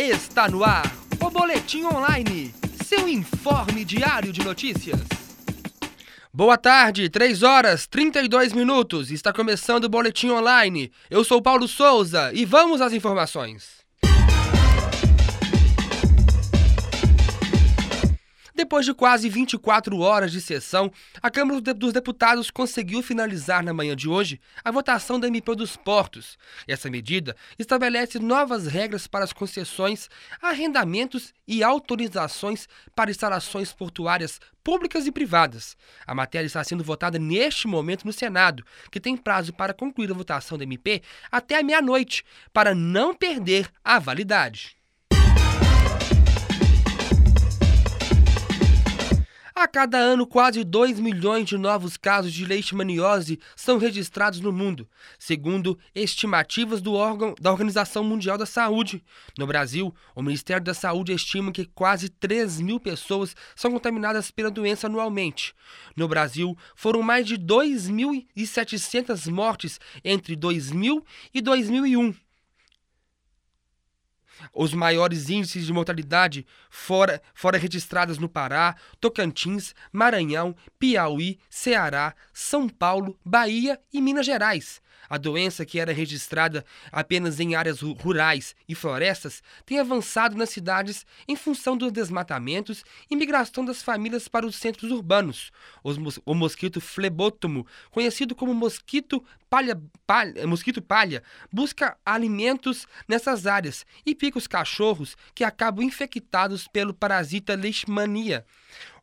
Está no ar o Boletim Online, seu informe diário de notícias. Boa tarde, 3 horas 32 minutos. Está começando o Boletim Online. Eu sou Paulo Souza e vamos às informações. Depois de quase 24 horas de sessão, a Câmara dos Deputados conseguiu finalizar na manhã de hoje a votação da MP dos Portos. Essa medida estabelece novas regras para as concessões, arrendamentos e autorizações para instalações portuárias públicas e privadas. A matéria está sendo votada neste momento no Senado, que tem prazo para concluir a votação da MP até a meia-noite, para não perder a validade. A cada ano, quase 2 milhões de novos casos de leishmaniose são registrados no mundo, segundo estimativas do órgão da Organização Mundial da Saúde. No Brasil, o Ministério da Saúde estima que quase 3 mil pessoas são contaminadas pela doença anualmente. No Brasil, foram mais de 2.700 mortes entre 2000 e 2001. Os maiores índices de mortalidade fora, fora registrados no Pará, Tocantins, Maranhão, Piauí, Ceará, São Paulo, Bahia e Minas Gerais. A doença, que era registrada apenas em áreas rurais e florestas, tem avançado nas cidades em função dos desmatamentos e migração das famílias para os centros urbanos. o mosquito flebótomo, conhecido como mosquito palha, palha, mosquito palha, busca alimentos nessas áreas e pica os cachorros que acabam infectados pelo parasita leishmania.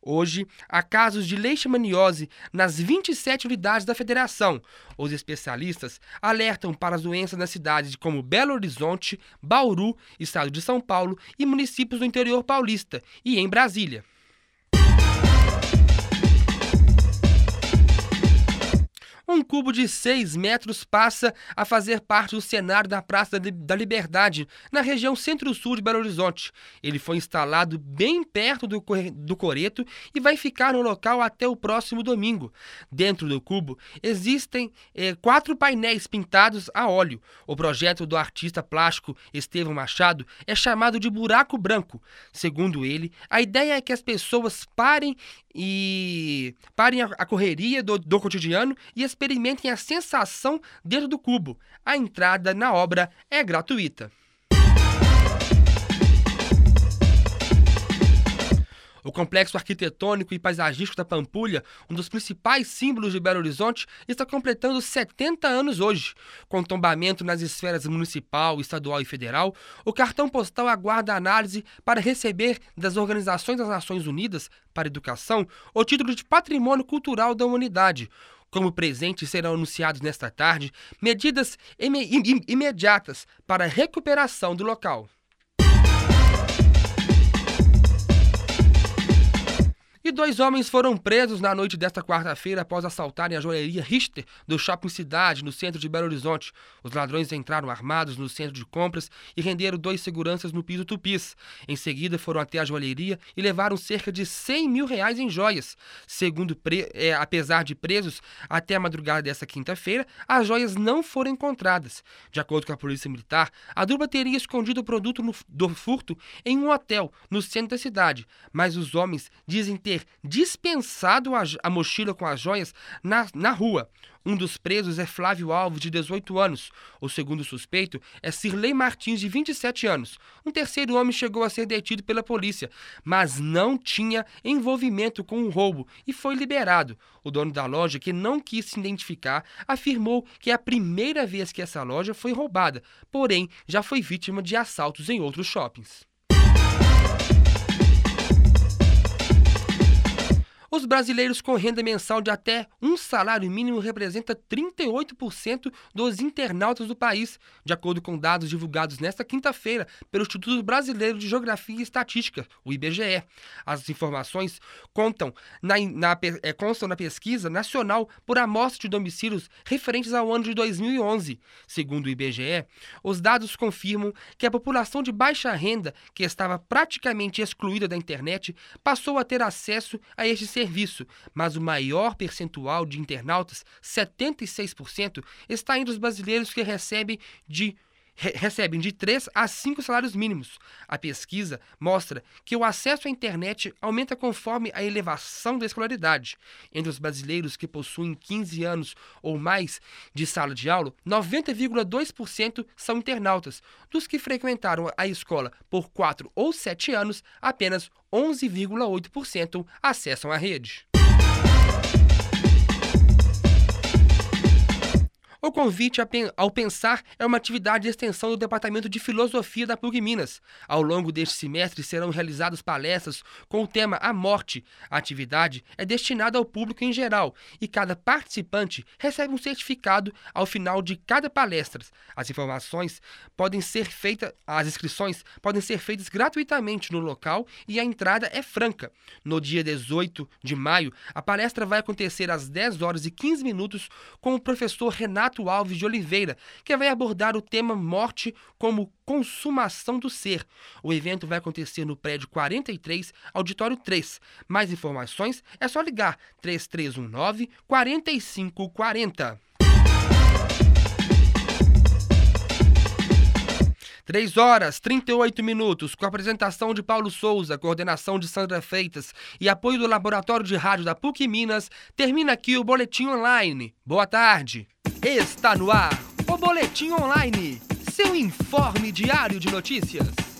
Hoje, há casos de leishmaniose nas 27 unidades da federação. Os especialistas alertam para as doenças nas cidades como Belo Horizonte, Bauru, estado de São Paulo e municípios do interior paulista e em Brasília. Um cubo de 6 metros passa a fazer parte do cenário da Praça da Liberdade, na região centro-sul de Belo Horizonte. Ele foi instalado bem perto do, do coreto e vai ficar no local até o próximo domingo. Dentro do cubo existem eh, quatro painéis pintados a óleo. O projeto do artista plástico Estevão Machado é chamado de buraco branco. Segundo ele, a ideia é que as pessoas parem e parem a, correria do, do cotidiano e experimentem a sensação dentro do cubo. A entrada na obra é gratuita. O complexo arquitetônico e paisagístico da Pampulha, um dos principais símbolos de Belo Horizonte, está completando 70 anos hoje. Com tombamento nas esferas municipal, estadual e federal, o cartão postal aguarda análise para receber das Organizações das Nações Unidas para Educação o título de Patrimônio Cultural da Humanidade. Como presentes serão anunciados nesta tarde medidas imediatas para a recuperação do local. Dois homens foram presos na noite desta quarta-feira após assaltarem a joalheria Richter do Shopping Cidade, no centro de Belo Horizonte. Os ladrões entraram armados no centro de compras e renderam dois seguranças no piso tupis. Em seguida, foram até a joalheria e levaram cerca de 100 mil reais em joias. Segundo, é, apesar de presos, até a madrugada desta quinta-feira, as joias não foram encontradas. De acordo com a Polícia Militar, a dupla teria escondido o produto no, do furto em um hotel no centro da cidade, mas os homens dizem ter dispensado a, a mochila com as joias na, na rua. Um dos presos é Flávio Alves, de 18 anos. O segundo suspeito é Cirlei Martins, de 27 anos. Um terceiro homem chegou a ser detido pela polícia, mas não tinha envolvimento com o roubo e foi liberado. O dono da loja, que não quis se identificar, afirmou que é a primeira vez que essa loja foi roubada, porém já foi vítima de assaltos em outros shoppings. Os brasileiros com renda mensal de até um salário mínimo representam 38% dos internautas do país, de acordo com dados divulgados nesta quinta-feira pelo Instituto Brasileiro de Geografia e Estatística, o IBGE. As informações contam na, na, é, constam na pesquisa nacional por amostra de domicílios referentes ao ano de 2011. Segundo o IBGE, os dados confirmam que a população de baixa renda, que estava praticamente excluída da internet, passou a ter acesso a este serviço serviço, mas o maior percentual de internautas, 76%, está entre os brasileiros que recebem de re recebem de 3 a 5 salários mínimos. A pesquisa mostra que o acesso à internet aumenta conforme a elevação da escolaridade. Entre os brasileiros que possuem 15 anos ou mais de sala de aula, 90,2% são internautas. Dos que frequentaram a escola por 4 ou 7 anos, apenas 11,8% acessam a rede. O convite ao pensar é uma atividade de extensão do Departamento de Filosofia da PUC Minas. Ao longo deste semestre serão realizadas palestras com o tema A Morte. A atividade é destinada ao público em geral e cada participante recebe um certificado ao final de cada palestra. As informações podem ser feitas, as inscrições podem ser feitas gratuitamente no local e a entrada é franca. No dia 18 de maio, a palestra vai acontecer às 10 horas e 15 minutos com o professor Renato Renato Alves de Oliveira, que vai abordar o tema morte como consumação do ser. O evento vai acontecer no prédio 43, auditório 3. Mais informações é só ligar 3319 4540. 3 horas 38 minutos, com a apresentação de Paulo Souza, coordenação de Sandra Freitas e apoio do Laboratório de Rádio da PUC Minas, termina aqui o Boletim Online. Boa tarde. Está no ar o Boletim Online, seu informe diário de notícias.